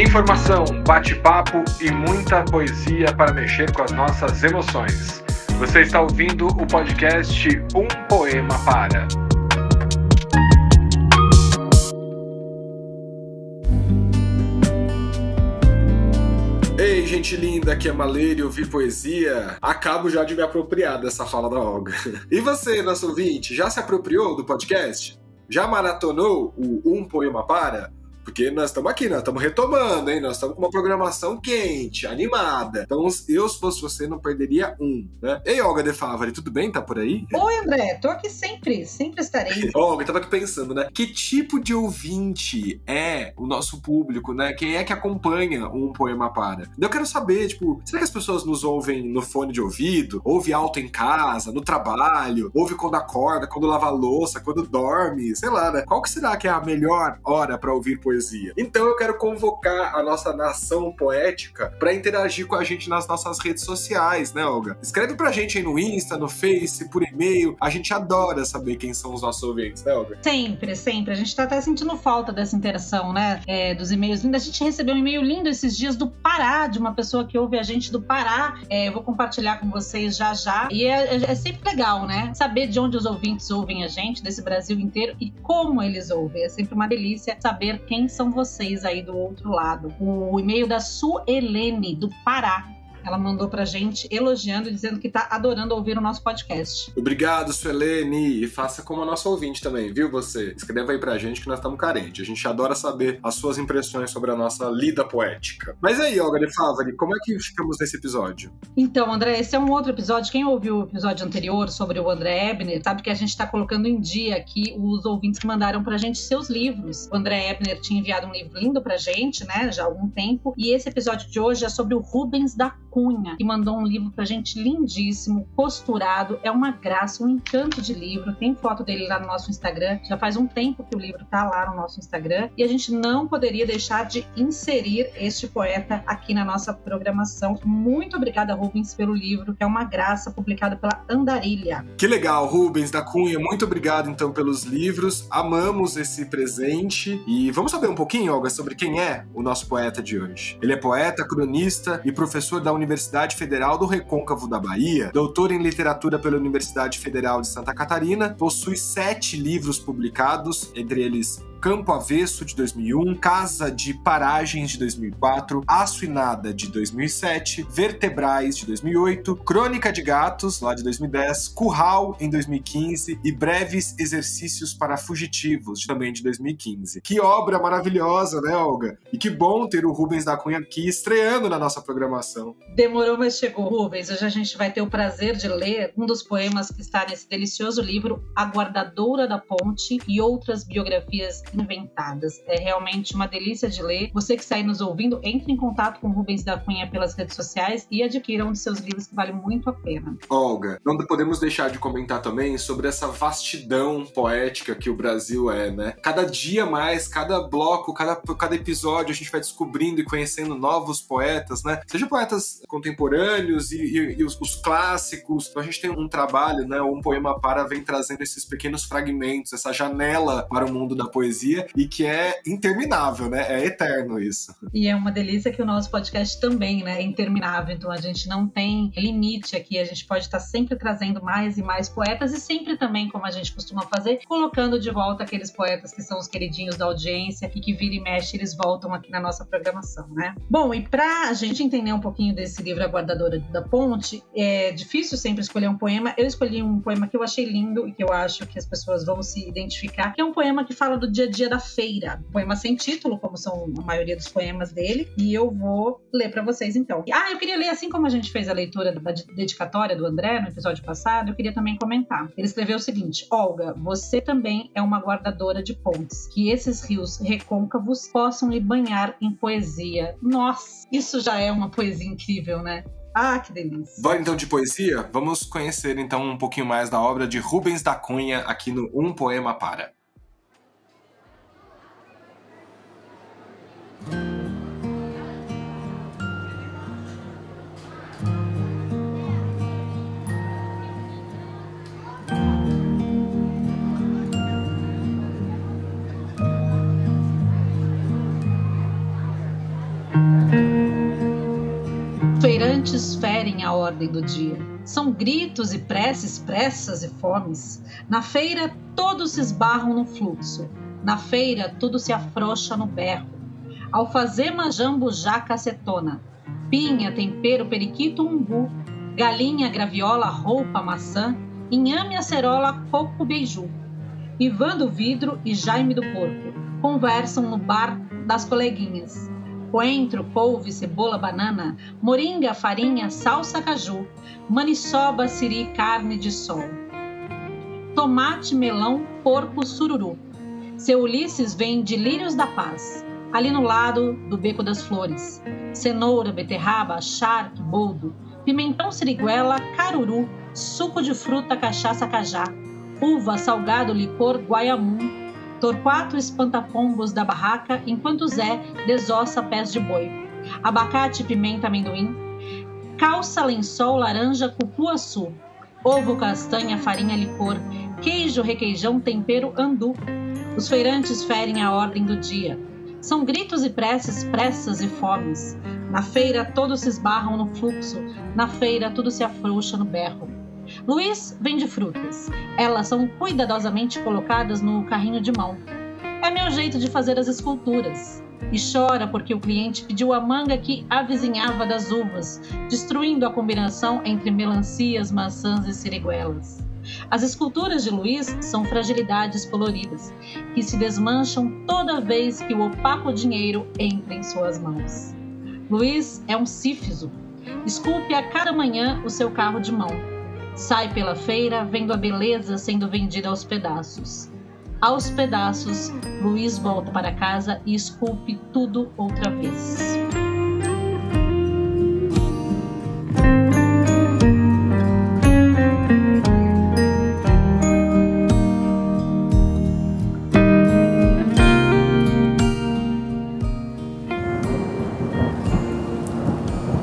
Informação, bate-papo e muita poesia para mexer com as nossas emoções. Você está ouvindo o podcast Um Poema Para. Ei, gente linda, aqui é Maleiro, ouvir poesia. Acabo já de me apropriar dessa fala da Olga. E você, nosso ouvinte, já se apropriou do podcast? Já maratonou o Um Poema Para? Porque nós estamos aqui, nós estamos retomando, hein? Nós estamos com uma programação quente, animada. Então, eu, se fosse você, não perderia um, né? Ei, Olga De Favari, tudo bem? Tá por aí? Oi, André. Tô aqui sempre, sempre estarei. Olga, eu tava aqui pensando, né? Que tipo de ouvinte é o nosso público, né? Quem é que acompanha um poema para? Eu quero saber, tipo, será que as pessoas nos ouvem no fone de ouvido? Ouve alto em casa, no trabalho? Ouve quando acorda, quando lava louça, quando dorme? Sei lá, né? Qual que será que é a melhor hora para ouvir poesia? Poesia. Então eu quero convocar a nossa nação poética para interagir com a gente nas nossas redes sociais, né, Olga? Escreve pra gente aí no Insta, no Face, por e-mail. A gente adora saber quem são os nossos ouvintes, né, Olga? Sempre, sempre. A gente tá até sentindo falta dessa interação, né? É, dos e-mails lindos. A gente recebeu um e-mail lindo esses dias do Pará, de uma pessoa que ouve a gente do Pará. É, eu vou compartilhar com vocês já já. E é, é, é sempre legal, né? Saber de onde os ouvintes ouvem a gente, desse Brasil inteiro, e como eles ouvem. É sempre uma delícia saber quem são vocês aí do outro lado. O e-mail da Suelene, do Pará. Ela mandou pra gente elogiando e dizendo que tá adorando ouvir o nosso podcast. Obrigado, Suelene. E faça como a nossa ouvinte também, viu você? Escreva aí pra gente que nós estamos carentes. A gente adora saber as suas impressões sobre a nossa lida poética. Mas aí, Olga de Favari, como é que ficamos nesse episódio? Então, André, esse é um outro episódio. Quem ouviu o episódio anterior sobre o André Ebner sabe que a gente tá colocando em dia aqui os ouvintes que mandaram pra gente seus livros. O André Ebner tinha enviado um livro lindo pra gente, né, já há algum tempo. E esse episódio de hoje é sobre o Rubens da Cunha, que mandou um livro pra gente lindíssimo, costurado. É uma graça, um encanto de livro. Tem foto dele lá no nosso Instagram. Já faz um tempo que o livro tá lá no nosso Instagram. E a gente não poderia deixar de inserir este poeta aqui na nossa programação. Muito obrigada, Rubens, pelo livro, que é uma graça, publicado pela Andarilha. Que legal, Rubens da Cunha. Muito obrigado, então, pelos livros. Amamos esse presente. E vamos saber um pouquinho, Olga, sobre quem é o nosso poeta de hoje. Ele é poeta, cronista e professor da Universidade Federal do Recôncavo da Bahia, doutor em literatura pela Universidade Federal de Santa Catarina, possui sete livros publicados, entre eles Campo Avesso de 2001, Casa de Paragens de 2004, Aço e Nada de 2007, Vertebrais de 2008, Crônica de Gatos lá de 2010, Curral em 2015 e Breves Exercícios para Fugitivos também de 2015. Que obra maravilhosa, né, Olga? E que bom ter o Rubens da Cunha aqui estreando na nossa programação. Demorou, mas chegou, Rubens. Hoje a gente vai ter o prazer de ler um dos poemas que está nesse delicioso livro, A Guardadora da Ponte e outras biografias inventadas. É realmente uma delícia de ler. Você que está aí nos ouvindo, entre em contato com o Rubens da Cunha pelas redes sociais e adquira um de seus livros que vale muito a pena. Olga, não podemos deixar de comentar também sobre essa vastidão poética que o Brasil é, né? Cada dia mais, cada bloco, cada, cada episódio, a gente vai descobrindo e conhecendo novos poetas, né? Seja poetas contemporâneos e, e, e os, os, clássicos. Então a gente tem um trabalho, né? Um poema para vem trazendo esses pequenos fragmentos, essa janela para o mundo da poesia e que é interminável, né? É eterno isso. E é uma delícia que o nosso podcast também, né? É interminável. Então a gente não tem limite aqui. A gente pode estar sempre trazendo mais e mais poetas e sempre também, como a gente costuma fazer, colocando de volta aqueles poetas que são os queridinhos da audiência e que vira e mexe eles voltam aqui na nossa programação, né? Bom, e pra gente entender um pouquinho desse livro A Guardadora da Ponte, é difícil sempre escolher um poema. Eu escolhi um poema que eu achei lindo e que eu acho que as pessoas vão se identificar, que é um poema que fala do dia dia da feira. Poema sem título, como são a maioria dos poemas dele, e eu vou ler para vocês então. Ah, eu queria ler assim como a gente fez a leitura da dedicatória do André no episódio passado, eu queria também comentar. Ele escreveu o seguinte: Olga, você também é uma guardadora de pontes. Que esses rios recôncavos possam lhe banhar em poesia. Nossa, isso já é uma poesia incrível, né? Ah, que delícia. Bora então de poesia? Vamos conhecer então um pouquinho mais da obra de Rubens da Cunha aqui no Um Poema Para. Feirantes ferem a ordem do dia. São gritos e preces, pressas e fomes. Na feira, todos se esbarram no fluxo. Na feira, tudo se afrouxa no berro. Alfazema, jambo, jaca, acetona. Pinha, tempero, periquito, umbu. Galinha, graviola, roupa, maçã. Inhame, acerola, coco, beiju. Ivan do vidro e Jaime do porco conversam no bar das coleguinhas. Coentro, couve, cebola, banana, moringa, farinha, salsa, caju, maniçoba, siri, carne de sol. Tomate, melão, porco, sururu. Seu Ulisses vem de Lírios da Paz, ali no lado do Beco das Flores. Cenoura, beterraba, charque, boldo, pimentão, siriguela, caruru, suco de fruta, cachaça, cajá, uva, salgado, licor, guaiamum, Torquato espanta pombos da barraca, enquanto Zé desossa pés de boi. Abacate, pimenta, amendoim. Calça, lençol, laranja, cupuaçu. Ovo, castanha, farinha, licor. Queijo, requeijão, tempero, andu. Os feirantes ferem a ordem do dia. São gritos e preces, pressas e fomes. Na feira todos se esbarram no fluxo, na feira tudo se afrouxa no berro. Luiz vende frutas. Elas são cuidadosamente colocadas no carrinho de mão. É meu jeito de fazer as esculturas. E chora porque o cliente pediu a manga que avizinhava das uvas, destruindo a combinação entre melancias, maçãs e siriguelas. As esculturas de Luiz são fragilidades coloridas, que se desmancham toda vez que o opaco dinheiro entra em suas mãos. Luiz é um sífiso. Esculpe a cada manhã o seu carro de mão Sai pela feira vendo a beleza sendo vendida aos pedaços. Aos pedaços, Luiz volta para casa e esculpe tudo outra vez.